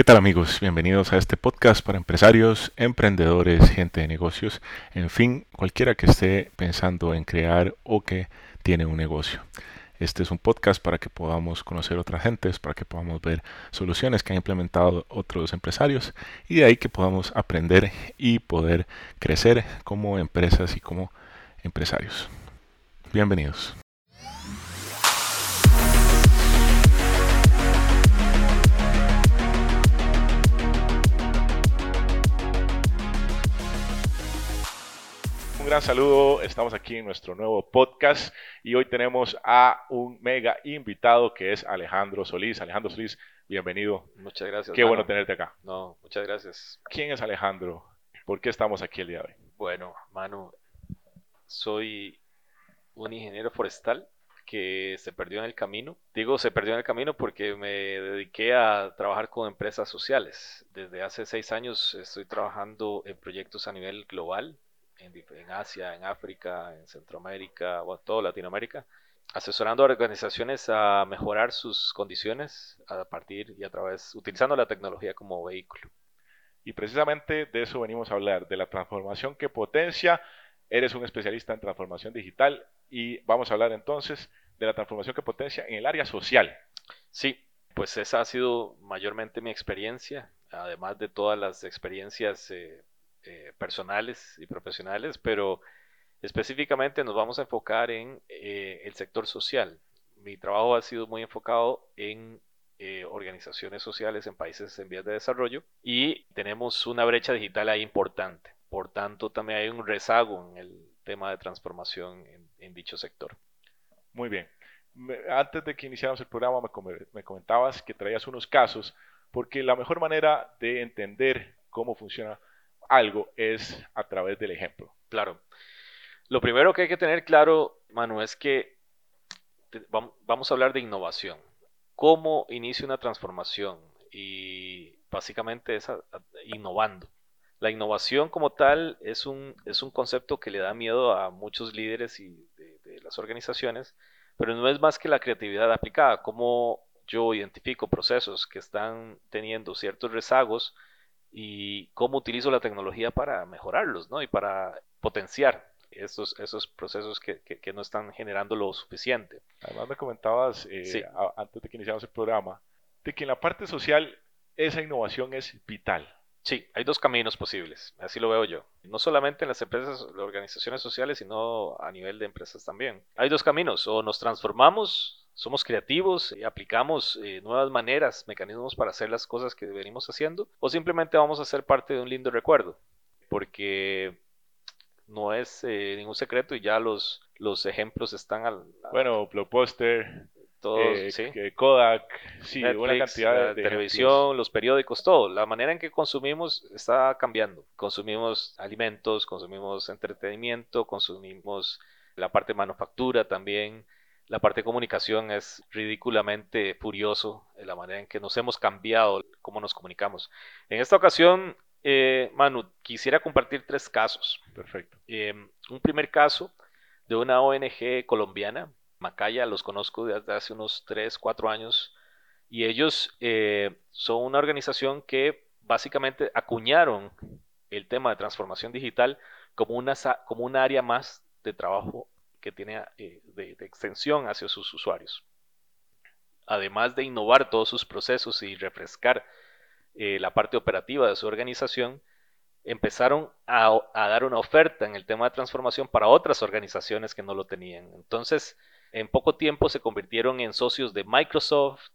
¿Qué tal amigos? Bienvenidos a este podcast para empresarios, emprendedores, gente de negocios, en fin, cualquiera que esté pensando en crear o que tiene un negocio. Este es un podcast para que podamos conocer otras gentes, para que podamos ver soluciones que han implementado otros empresarios y de ahí que podamos aprender y poder crecer como empresas y como empresarios. Bienvenidos. Gran saludo. Estamos aquí en nuestro nuevo podcast y hoy tenemos a un mega invitado que es Alejandro Solís. Alejandro Solís, bienvenido. Muchas gracias. Qué bueno tenerte acá. No, muchas gracias. ¿Quién es Alejandro? ¿Por qué estamos aquí el día de hoy? Bueno, Manu, soy un ingeniero forestal que se perdió en el camino. Digo se perdió en el camino porque me dediqué a trabajar con empresas sociales. Desde hace seis años estoy trabajando en proyectos a nivel global en, Asia, en África, en Centroamérica, o toda Latinoamérica, asesorando a organizaciones a mejorar sus condiciones a partir y a través, utilizando la tecnología como vehículo. Y precisamente de eso venimos a hablar, de la transformación que potencia. Eres un especialista en transformación digital y vamos a hablar entonces de la transformación que potencia en el área social. Sí, pues esa ha sido mayormente mi experiencia, además de todas las experiencias eh, eh, personales y profesionales, pero específicamente nos vamos a enfocar en eh, el sector social. Mi trabajo ha sido muy enfocado en eh, organizaciones sociales en países en vías de desarrollo y tenemos una brecha digital ahí importante. Por tanto, también hay un rezago en el tema de transformación en, dicho sector. Muy bien. Antes de que iniciáramos el programa me comentabas que traías unos casos porque la mejor manera de entender cómo funciona algo es a través del ejemplo. Claro. Lo primero que hay que tener claro, Manu, es que vamos a hablar de innovación. ¿Cómo inicia una transformación? Y básicamente es innovando. La innovación como tal es un, es un concepto que le da miedo a muchos líderes y de, las organizaciones, pero no es más que la creatividad aplicada. Cómo yo identifico procesos que están teniendo ciertos rezagos y cómo utilizo la tecnología para mejorarlos, ¿no? Y para potenciar esos, esos procesos que, que, no están generando lo suficiente. Además me comentabas, eh, antes de que iniciamos el programa, de que en la parte social esa innovación es vital. Sí, hay dos caminos posibles, así lo veo yo. No solamente en las empresas, las organizaciones sociales, sino a nivel de empresas también. Hay dos caminos, o nos transformamos somos creativos y aplicamos eh, nuevas maneras, mecanismos para hacer las cosas que venimos haciendo, o simplemente vamos a ser parte de un lindo recuerdo, porque no es eh, ningún secreto y ya los, los ejemplos están al... Bueno, Blockbuster, todos, eh, ¿sí? Kodak, sí, una cantidad de, televisión, los periódicos, todo. La manera en que consumimos está cambiando. Consumimos alimentos, consumimos entretenimiento, consumimos la parte de manufactura también la parte de comunicación es ridículamente furioso en la manera en que nos hemos cambiado cómo nos comunicamos. En esta ocasión, eh, Manu, quisiera compartir tres casos. Perfecto. Eh, un primer caso de una ONG colombiana, Macaya, los conozco desde hace unos 3, 4 años, y ellos eh, son una organización que básicamente acuñaron el tema de transformación digital como una, como un área más de trabajo que tiene eh, de, extensión hacia sus usuarios. Además de innovar todos sus procesos y refrescar eh, la parte operativa de su organización, empezaron a, dar una oferta en el tema de transformación para otras organizaciones que no lo tenían. Entonces, en poco tiempo se convirtieron en socios de Microsoft,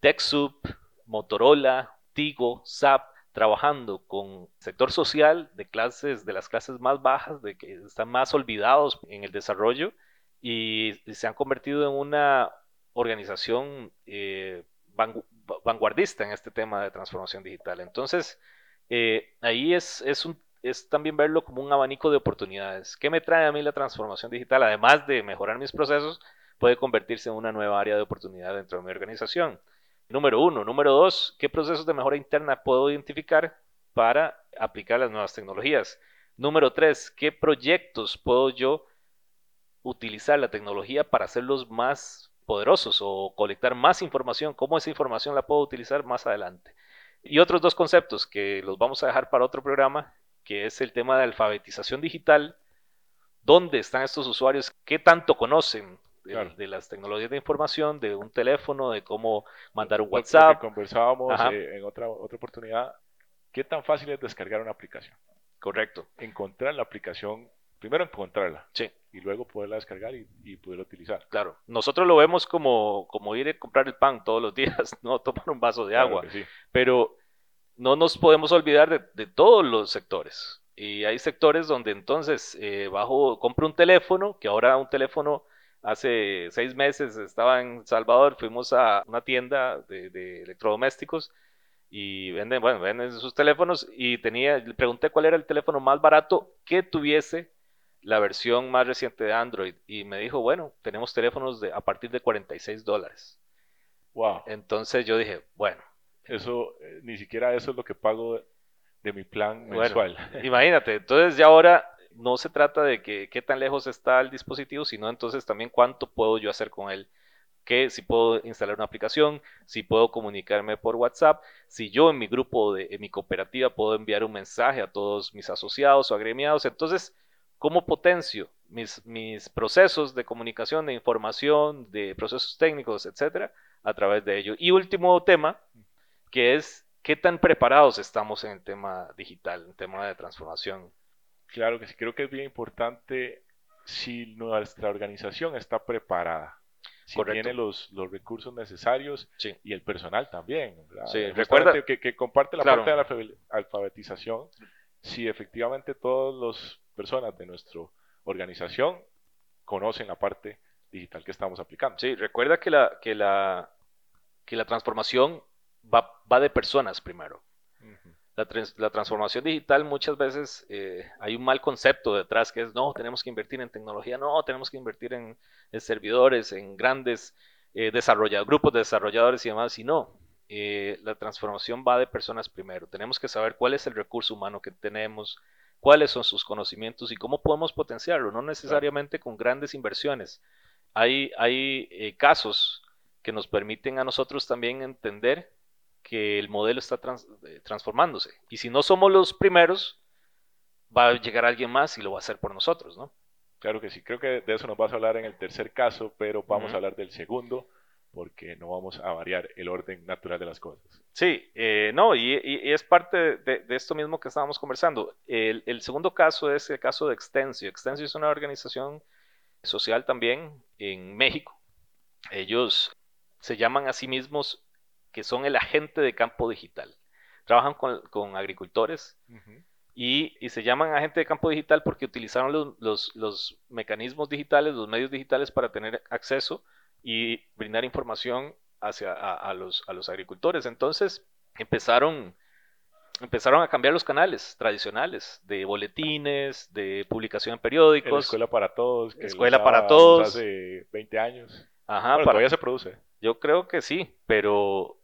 TechSoup, Motorola, Tigo, SAP, trabajando con sector social de clases, de las clases más bajas, de que están más olvidados en el desarrollo y se han convertido en una organización eh, vanguardista en este tema de transformación digital. Entonces, eh, ahí es, un, es también verlo como un abanico de oportunidades. ¿Qué me trae a mí la transformación digital? Además de mejorar mis procesos, puede convertirse en una nueva área de oportunidad dentro de mi organización. Número uno. Número dos, ¿qué procesos de mejora interna puedo identificar para aplicar las nuevas tecnologías? Número tres, ¿qué proyectos puedo yo utilizar la tecnología para hacerlos más poderosos o colectar más información? ¿Cómo esa información la puedo utilizar más adelante? Y otros dos conceptos que los vamos a dejar para otro programa, que es el tema de alfabetización digital, dónde están estos usuarios, qué tanto conocen de, las tecnologías de información, de un teléfono, de cómo mandar un WhatsApp. conversábamos eh, en otra, otra oportunidad, ¿qué tan fácil es descargar una aplicación? Correcto. Encontrar la aplicación, primero encontrarla. Sí. Y luego poderla descargar y, poderla utilizar. Claro. Nosotros lo vemos como, como ir a comprar el pan todos los días, no tomar un vaso de agua. Pero no nos podemos olvidar de, de, todos los sectores. Y hay sectores donde entonces eh, bajo, compro un teléfono, que ahora un teléfono hace seis meses estaba en Salvador, fuimos a una tienda de, electrodomésticos y venden, bueno, venden sus teléfonos y tenía, le pregunté cuál era el teléfono más barato que tuviese la versión más reciente de Android y me dijo, bueno, tenemos teléfonos de, a partir de 46 dólares. Wow. Entonces yo dije, bueno. Eso, eh, ni siquiera eso es lo que pago de, mi plan mensual. imagínate, entonces ya ahora no se trata de que qué tan lejos está el dispositivo, sino entonces también cuánto puedo yo hacer con él. Que si puedo instalar una aplicación, si puedo comunicarme por WhatsApp, si yo en mi grupo, de, en mi cooperativa, puedo enviar un mensaje a todos mis asociados o agremiados. Entonces, ¿cómo potencio mis, mis procesos de comunicación, de información, de procesos técnicos, etcétera, a través de ello? Y último tema, que es qué tan preparados estamos en el tema digital, en el tema de transformación. Claro que sí, creo que es bien importante si nuestra organización está preparada, si tiene los, los recursos necesarios y el personal también. recuerda que, comparte la parte de la alfabetización, si efectivamente todas las personas de nuestra organización conocen la parte digital que estamos aplicando. Sí, recuerda que la, que la, que la transformación va, va de personas primero la, transformación digital muchas veces eh, hay un mal concepto detrás que es, no, tenemos que invertir en tecnología, no, tenemos que invertir en, servidores, en grandes eh, grupos de desarrolladores y demás, y no. Eh, la transformación va de personas primero. Tenemos que saber cuál es el recurso humano que tenemos, cuáles son sus conocimientos y cómo podemos potenciarlo, no necesariamente con grandes inversiones. Hay, hay eh, casos que nos permiten a nosotros también entender que el modelo está eh, transformándose. Y si no somos los primeros, va a llegar alguien más y lo va a hacer por nosotros, ¿no? Claro que sí, creo que de eso nos vas a hablar en el tercer caso, pero vamos a hablar del segundo porque no vamos a variar el orden natural de las cosas. Sí, eh, no, y, es parte de, esto mismo que estábamos conversando. El, el, segundo caso es el caso de Extensio. Extensio es una organización social también en México. Ellos se llaman a sí mismos que son el agente de campo digital. Trabajan con, agricultores y, se llaman agente de campo digital porque utilizaron los, mecanismos digitales, los medios digitales para tener acceso y brindar información hacia a, los, a los agricultores. Entonces empezaron, empezaron a cambiar los canales tradicionales de boletines, de publicación en periódicos. escuela para todos. escuela para todos. Hace 20 años. Ajá, todavía se produce. Yo creo que sí, pero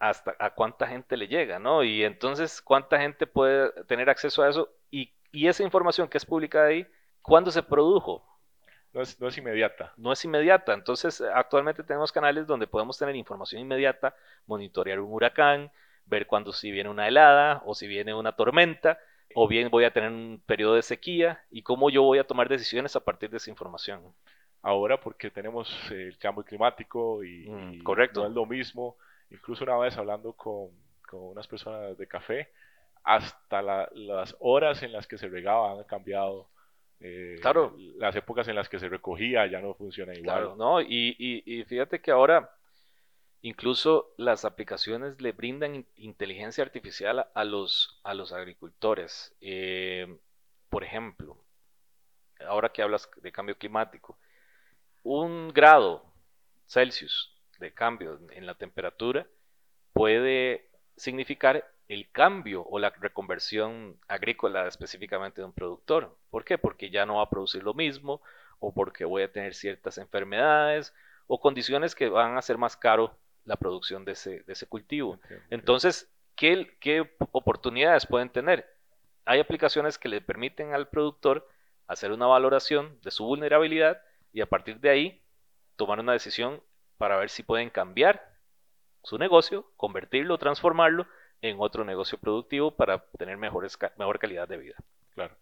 hasta a cuánta gente le llega, ¿no? Y entonces, ¿cuánta gente puede tener acceso a eso? Y, esa información que es publicada ahí, ¿cuándo se produjo? No es, no es, inmediata. No es inmediata. Entonces, actualmente tenemos canales donde podemos tener información inmediata, monitorear un huracán, ver cuándo si viene una helada o si viene una tormenta, o bien voy a tener un periodo de sequía y cómo yo voy a tomar decisiones a partir de esa información. Ahora, porque tenemos el cambio climático y, mm, correcto. no es lo mismo Incluso una vez hablando con, con unas personas de café, hasta las horas en las que se regaba han cambiado. Eh, claro. Las épocas en las que se recogía ya no funciona igual. Claro, ¿no? Y, y, fíjate que ahora incluso las aplicaciones le brindan inteligencia artificial a los, a los agricultores. Eh, por ejemplo, ahora que hablas de cambio climático, un grado Celsius de cambio en la temperatura puede significar el cambio o la reconversión agrícola específicamente de un productor. ¿Por qué? Porque ya no va a producir lo mismo o porque voy a tener ciertas enfermedades o condiciones que van a hacer más caro la producción de ese, de ese cultivo. Entonces, ¿qué, ¿qué oportunidades pueden tener? Hay aplicaciones que le permiten al productor hacer una valoración de su vulnerabilidad y a partir de ahí tomar una decisión para ver si pueden cambiar su negocio, convertirlo, transformarlo en otro negocio productivo para tener mejores, mejor calidad de vida. Claro.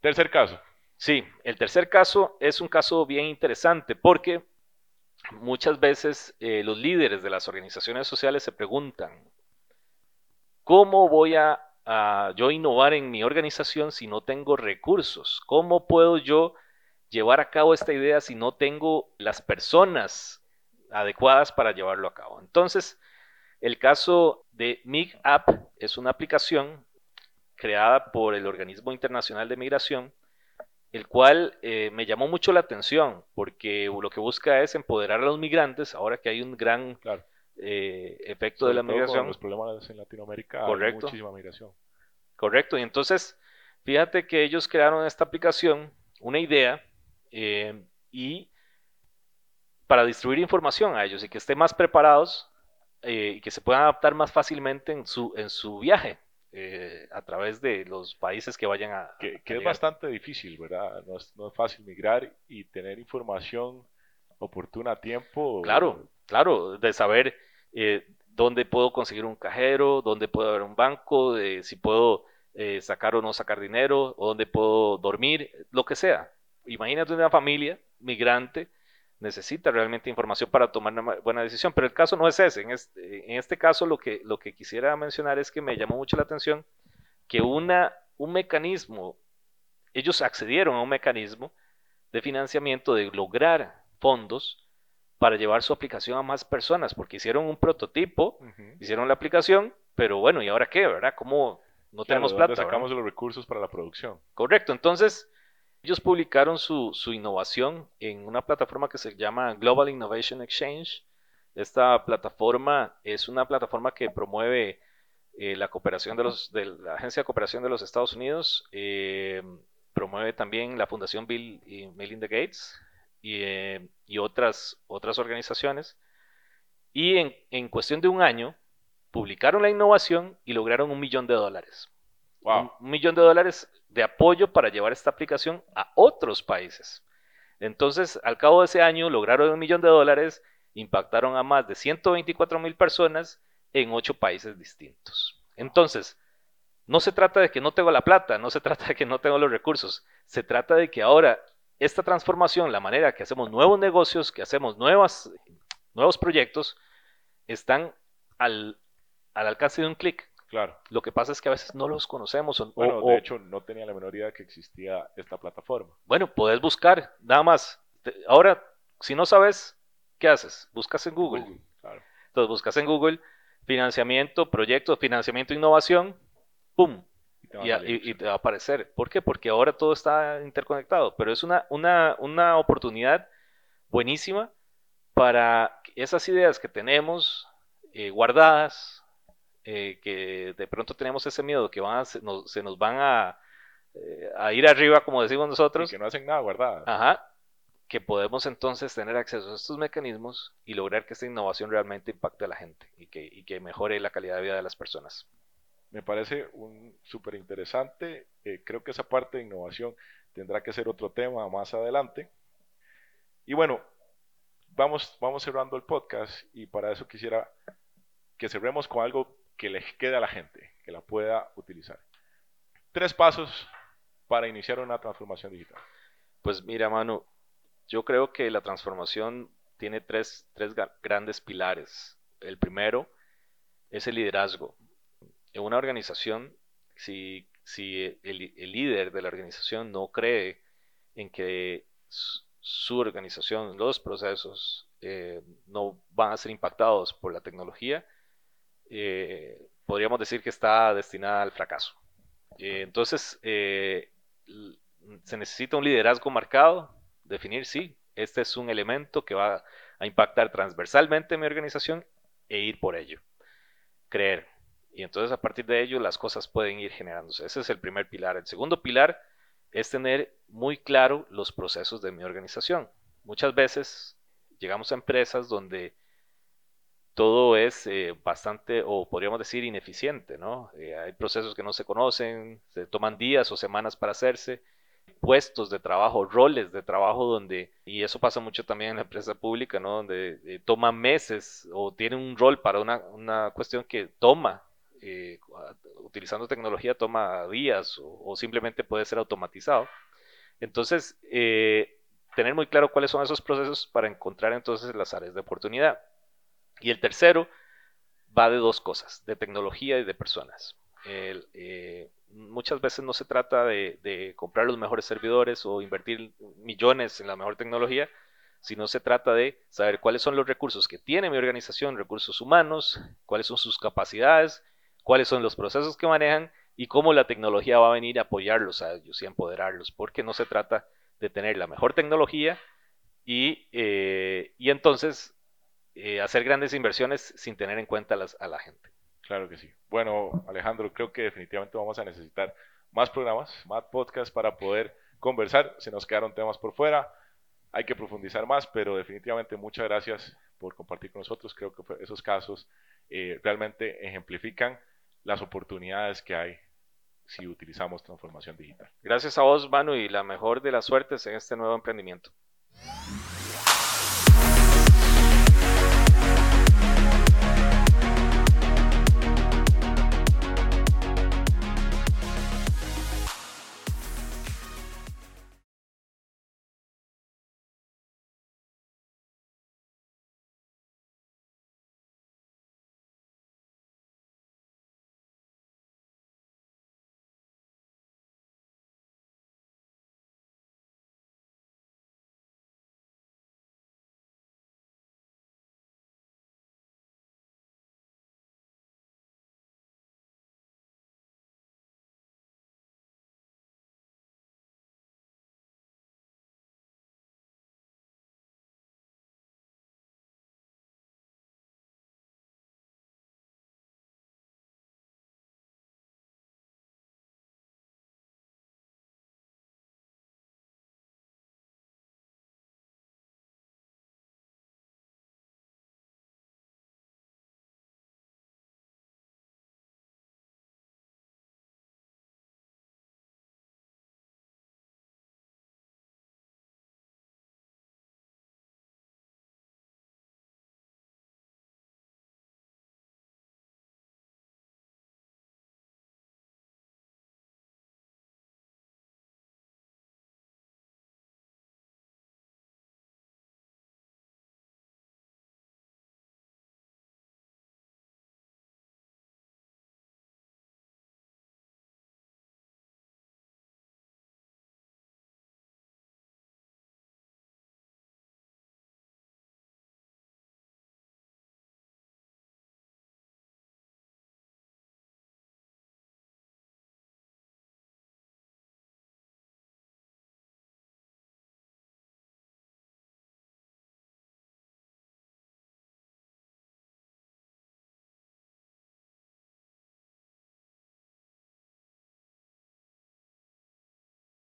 Tercer caso. Sí, el tercer caso es un caso bien interesante porque muchas veces eh, los líderes de las organizaciones sociales se preguntan, ¿cómo voy a, a, yo innovar en mi organización si no tengo recursos? ¿Cómo puedo yo llevar a cabo esta idea si no tengo las personas adecuadas para llevarlo a cabo? Entonces, el caso de MIG App es una aplicación creada por el Organismo Internacional de Migración, el cual eh, me llamó mucho la atención porque lo que busca es empoderar a los migrantes, ahora que hay un gran eh, efecto de la migración. los problemas en Latinoamérica Correcto. hay muchísima migración. Correcto, y entonces fíjate que ellos crearon esta aplicación, una idea, eh, y para distribuir información a ellos y que estén más preparados eh, y que se puedan adaptar más fácilmente en su, en su viaje eh, a través de los países que vayan a... Que, es bastante difícil, ¿verdad? No es, no es, fácil migrar y tener información oportuna a tiempo. Claro, claro, de saber eh, dónde puedo conseguir un cajero, dónde puedo haber un banco, si puedo sacar o no sacar dinero, o dónde puedo dormir, lo que sea. Imagínate una familia migrante necesita realmente información para tomar una buena decisión. Pero el caso no es ese. En este, en este caso lo que, lo que quisiera mencionar es que me llamó mucho la atención que una, un mecanismo, ellos accedieron a un mecanismo de financiamiento, de lograr fondos para llevar su aplicación a más personas, porque hicieron un prototipo, hicieron la aplicación, pero bueno, ¿y ahora qué? ¿Verdad? ¿Cómo no tenemos plata? sacamos los recursos para la producción? Correcto, entonces ellos publicaron su, innovación en una plataforma que se llama Global Innovation Exchange. Esta plataforma es una plataforma que promueve eh, la cooperación de, los, de la Agencia de Cooperación de los Estados Unidos, eh, promueve también la Fundación Bill y Melinda Gates y, eh, otras, organizaciones. Y en, cuestión de un año publicaron la innovación y lograron un millón de dólares. Un, millón de dólares de apoyo para llevar esta aplicación a otros países. Entonces, al cabo de ese año, lograron un millón de dólares, impactaron a más de 124 mil personas en ocho países distintos. Entonces, no se trata de que no tengo la plata, no se trata de que no tengo los recursos, se trata de que ahora esta transformación, la manera que hacemos nuevos negocios, que hacemos nuevas, nuevos proyectos, están al alcance de un clic. Claro. Lo que pasa es que a veces no los conocemos. O, bueno, o, de hecho, no tenía la menor idea que existía esta plataforma. Bueno, puedes buscar, nada más. Ahora, si no sabes, ¿qué haces? Buscas en Google. Google claro. Entonces, buscas en Google financiamiento, proyectos, financiamiento, innovación, ¡pum! Y te, y, y, y te, va a aparecer. ¿Por qué? Porque ahora todo está interconectado. Pero es una, una, una oportunidad buenísima para esas ideas que tenemos eh, guardadas, eh, que de pronto tenemos ese miedo que van a, se, nos, se nos van a, eh, a, ir arriba, como decimos nosotros. Y que no hacen nada guardada. Ajá. Que podemos entonces tener acceso a estos mecanismos y lograr que esta innovación realmente impacte a la gente y que, y que mejore la calidad de vida de las personas. Me parece un súper interesante. Eh, creo que esa parte de innovación tendrá que ser otro tema más adelante. Y bueno, vamos, vamos cerrando el podcast y para eso quisiera que cerremos con algo que les quede a la gente, que la pueda utilizar. Tres pasos para iniciar una transformación digital. Pues mira, Manu, yo creo que la transformación tiene tres, tres grandes pilares. El primero es el liderazgo. En una organización, si, si el, el, líder de la organización no cree en que su, organización, los procesos, eh, no van a ser impactados por la tecnología, eh, podríamos decir que está destinada al fracaso. Eh, entonces, eh, se necesita un liderazgo marcado, definir, sí, este es un elemento que va a impactar transversalmente en mi organización e ir por ello. Creer. Y entonces a partir de ello las cosas pueden ir generándose. Ese es el primer pilar. El segundo pilar es tener muy claro los procesos de mi organización. Muchas veces llegamos a empresas donde todo es eh, bastante, o podríamos decir, ineficiente, ¿no? Eh, hay procesos que no se conocen, se toman días o semanas para hacerse, puestos de trabajo, roles de trabajo donde, y eso pasa mucho también en la empresa pública, ¿no? Donde eh, toma meses o tiene un rol para una, una cuestión que toma utilizando tecnología toma días o, simplemente puede ser automatizado. Entonces, tener muy claro cuáles son esos procesos para encontrar entonces las áreas de oportunidad. Y el tercero va de dos cosas, de tecnología y de personas. Eh, muchas veces no se trata de, comprar los mejores servidores o invertir millones en la mejor tecnología, sino se trata de saber cuáles son los recursos que tiene mi organización, recursos humanos, cuáles son sus capacidades, cuáles son los procesos que manejan y cómo la tecnología va a venir a apoyarlos a ellos y empoderarlos, porque no se trata de tener la mejor tecnología y, eh, entonces eh, hacer grandes inversiones sin tener en cuenta a la gente. Claro que sí. Bueno, Alejandro, creo que definitivamente vamos a necesitar más programas, más podcasts para poder conversar. Se nos quedaron temas por fuera, hay que profundizar más, pero definitivamente muchas gracias por compartir con nosotros. Creo que esos casos eh, realmente ejemplifican las oportunidades que hay si utilizamos transformación digital. Gracias a vos, Manu, y la mejor de las suertes en este nuevo emprendimiento.